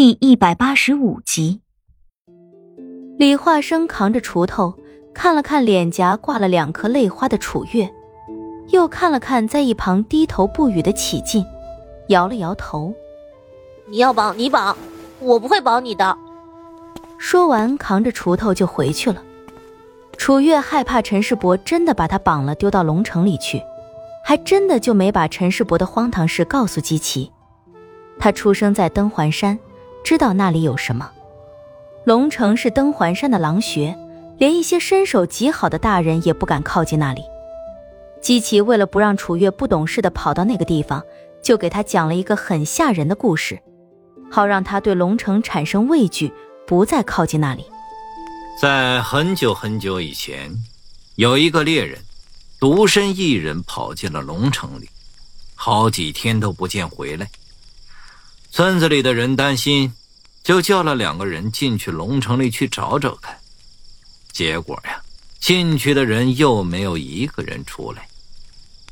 第一百八十五集，李化生扛着锄头，看了看脸颊挂了两颗泪花的楚月，又看了看在一旁低头不语的启进，摇了摇头：“你要绑你绑，我不会绑你的。”说完，扛着锄头就回去了。楚月害怕陈世伯真的把他绑了丢到龙城里去，还真的就没把陈世伯的荒唐事告诉姬奇。他出生在登环山。知道那里有什么？龙城是登环山的狼穴，连一些身手极好的大人也不敢靠近那里。姬奇为了不让楚月不懂事的跑到那个地方，就给他讲了一个很吓人的故事，好让他对龙城产生畏惧，不再靠近那里。在很久很久以前，有一个猎人，独身一人跑进了龙城里，好几天都不见回来。村子里的人担心。就叫了两个人进去龙城里去找找看，结果呀，进去的人又没有一个人出来，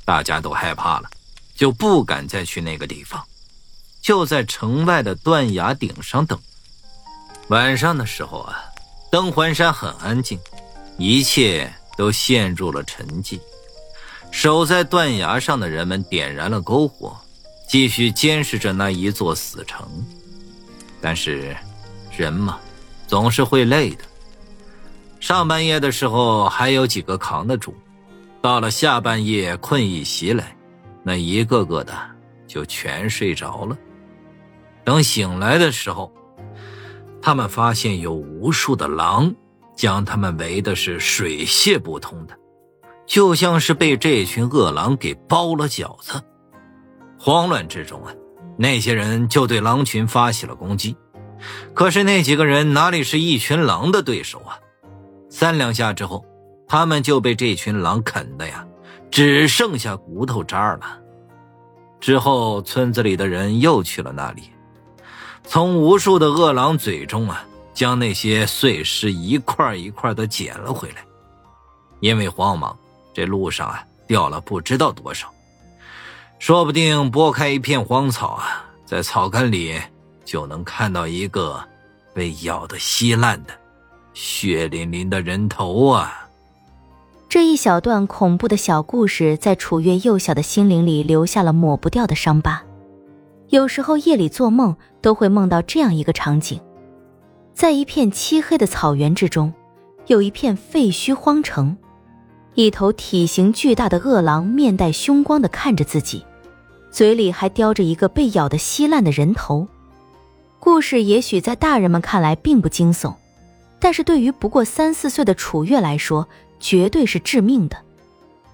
大家都害怕了，就不敢再去那个地方，就在城外的断崖顶上等。晚上的时候啊，登环山很安静，一切都陷入了沉寂。守在断崖上的人们点燃了篝火，继续监视着那一座死城。但是，人嘛，总是会累的。上半夜的时候还有几个扛得住，到了下半夜困意袭来，那一个个的就全睡着了。等醒来的时候，他们发现有无数的狼将他们围的是水泄不通的，就像是被这群恶狼给包了饺子。慌乱之中啊！那些人就对狼群发起了攻击，可是那几个人哪里是一群狼的对手啊？三两下之后，他们就被这群狼啃的呀，只剩下骨头渣了。之后，村子里的人又去了那里，从无数的恶狼嘴中啊，将那些碎尸一块一块的捡了回来。因为慌忙，这路上啊掉了不知道多少。说不定拨开一片荒草啊，在草根里就能看到一个被咬得稀烂的、血淋淋的人头啊！这一小段恐怖的小故事，在楚月幼小的心灵里留下了抹不掉的伤疤。有时候夜里做梦，都会梦到这样一个场景：在一片漆黑的草原之中，有一片废墟荒城。一头体型巨大的恶狼面带凶光的看着自己，嘴里还叼着一个被咬得稀烂的人头。故事也许在大人们看来并不惊悚，但是对于不过三四岁的楚月来说，绝对是致命的。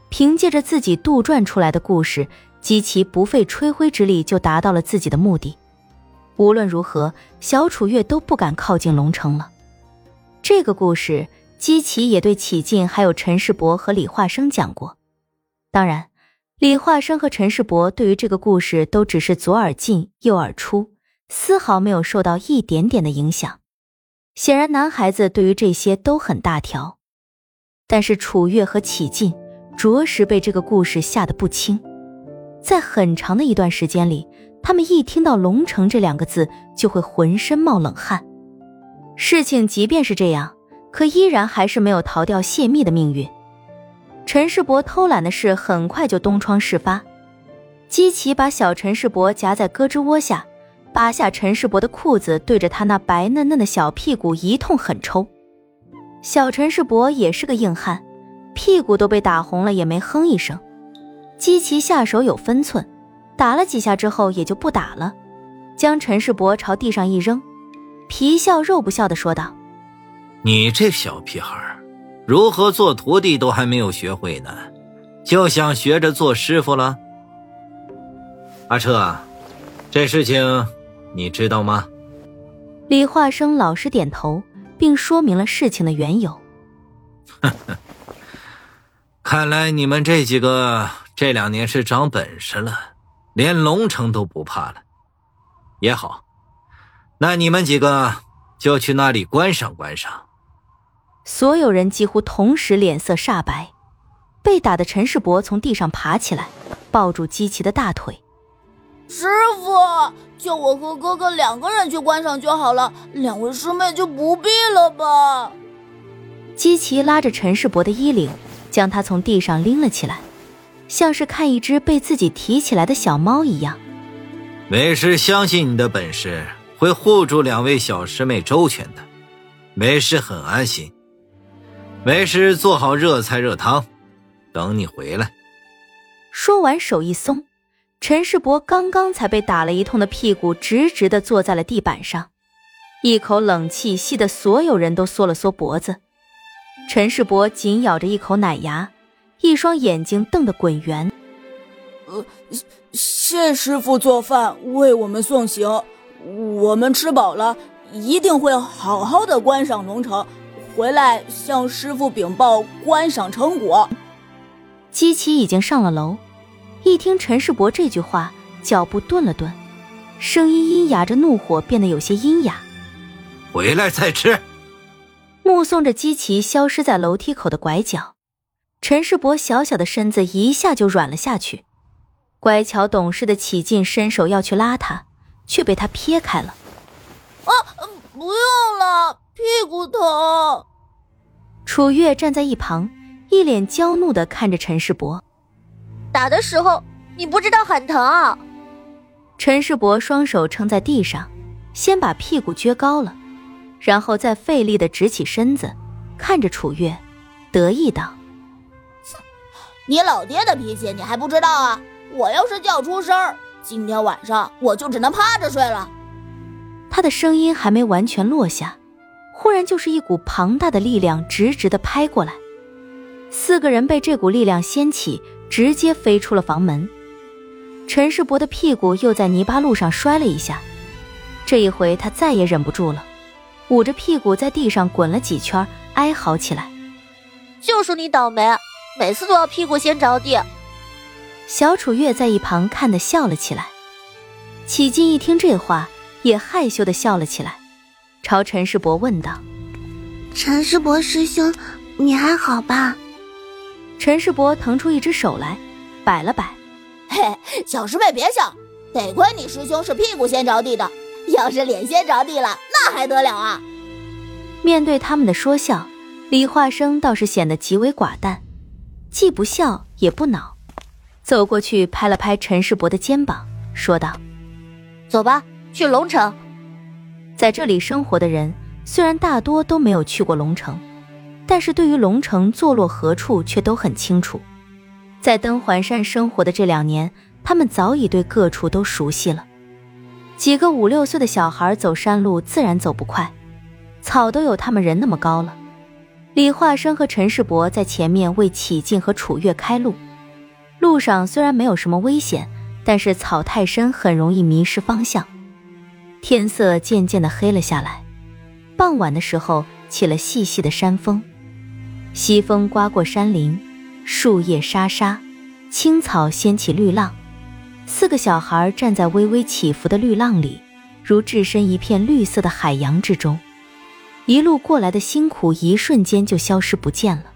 凭借着自己杜撰出来的故事，姬奇不费吹灰之力就达到了自己的目的。无论如何，小楚月都不敢靠近龙城了。这个故事。姬奇也对启进还有陈世伯和李化生讲过，当然，李化生和陈世伯对于这个故事都只是左耳进右耳出，丝毫没有受到一点点的影响。显然，男孩子对于这些都很大条，但是楚月和启进着实被这个故事吓得不轻。在很长的一段时间里，他们一听到“龙城”这两个字，就会浑身冒冷汗。事情即便是这样。可依然还是没有逃掉泄密的命运。陈世伯偷懒的事很快就东窗事发，姬奇把小陈世伯夹在胳肢窝下，扒下陈世伯的裤子，对着他那白嫩嫩的小屁股一通狠抽。小陈世伯也是个硬汉，屁股都被打红了也没哼一声。姬奇下手有分寸，打了几下之后也就不打了，将陈世伯朝地上一扔，皮笑肉不笑的说道。你这小屁孩，如何做徒弟都还没有学会呢，就想学着做师傅了？阿彻，这事情你知道吗？李化生老实点头，并说明了事情的缘由。看来你们这几个这两年是长本事了，连龙城都不怕了。也好，那你们几个就去那里观赏观赏。所有人几乎同时脸色煞白，被打的陈世伯从地上爬起来，抱住姬奇的大腿。师傅，就我和哥哥两个人去观赏就好了，两位师妹就不必了吧。姬奇拉着陈世伯的衣领，将他从地上拎了起来，像是看一只被自己提起来的小猫一样。为师相信你的本事，会护住两位小师妹周全的。为师很安心。为师做好热菜热汤，等你回来。说完，手一松，陈世伯刚刚才被打了一通的屁股，直直的坐在了地板上，一口冷气吸得所有人都缩了缩脖子。陈世伯紧咬着一口奶牙，一双眼睛瞪得滚圆。呃，谢师傅做饭为我们送行，我们吃饱了，一定会好好的观赏龙城，回来向师傅禀报观赏成果。姬奇已经上了楼，一听陈世伯这句话，脚步顿了顿，声音阴哑着怒火，变得有些阴哑。回来再吃。目送着姬奇消失在楼梯口的拐角，陈世伯小小的身子一下就软了下去。乖巧懂事的启劲伸手要去拉他，却被他撇开了。啊，不用了，屁股疼。楚月站在一旁，一脸娇怒的看着陈世伯。打的时候你不知道很疼啊！陈世伯双手撑在地上，先把屁股撅高了。然后再费力的直起身子，看着楚月，得意道：“你老爹的脾气你还不知道啊？我要是叫出声儿，今天晚上我就只能趴着睡了。”他的声音还没完全落下，忽然就是一股庞大的力量直直的拍过来，四个人被这股力量掀起，直接飞出了房门。陈世伯的屁股又在泥巴路上摔了一下，这一回他再也忍不住了。捂着屁股在地上滚了几圈，哀嚎起来：“就属你倒霉，每次都要屁股先着地。”小楚月在一旁看得笑了起来。启劲一听这话，也害羞的笑了起来，朝陈世伯问道：“陈世伯师兄，你还好吧？”陈世伯腾出一只手来，摆了摆：“嘿，小师妹别笑，得亏你师兄是屁股先着地的。”要是脸先着地了，那还得了啊！面对他们的说笑，李化生倒是显得极为寡淡，既不笑也不恼，走过去拍了拍陈世伯的肩膀，说道：“走吧，去龙城。”在这里生活的人虽然大多都没有去过龙城，但是对于龙城坐落何处却都很清楚。在登环山生活的这两年，他们早已对各处都熟悉了。几个五六岁的小孩走山路自然走不快，草都有他们人那么高了。李化生和陈世伯在前面为启进和楚月开路。路上虽然没有什么危险，但是草太深，很容易迷失方向。天色渐渐的黑了下来，傍晚的时候起了细细的山风，西风刮过山林，树叶沙沙，青草掀起绿浪。四个小孩站在微微起伏的绿浪里，如置身一片绿色的海洋之中。一路过来的辛苦，一瞬间就消失不见了。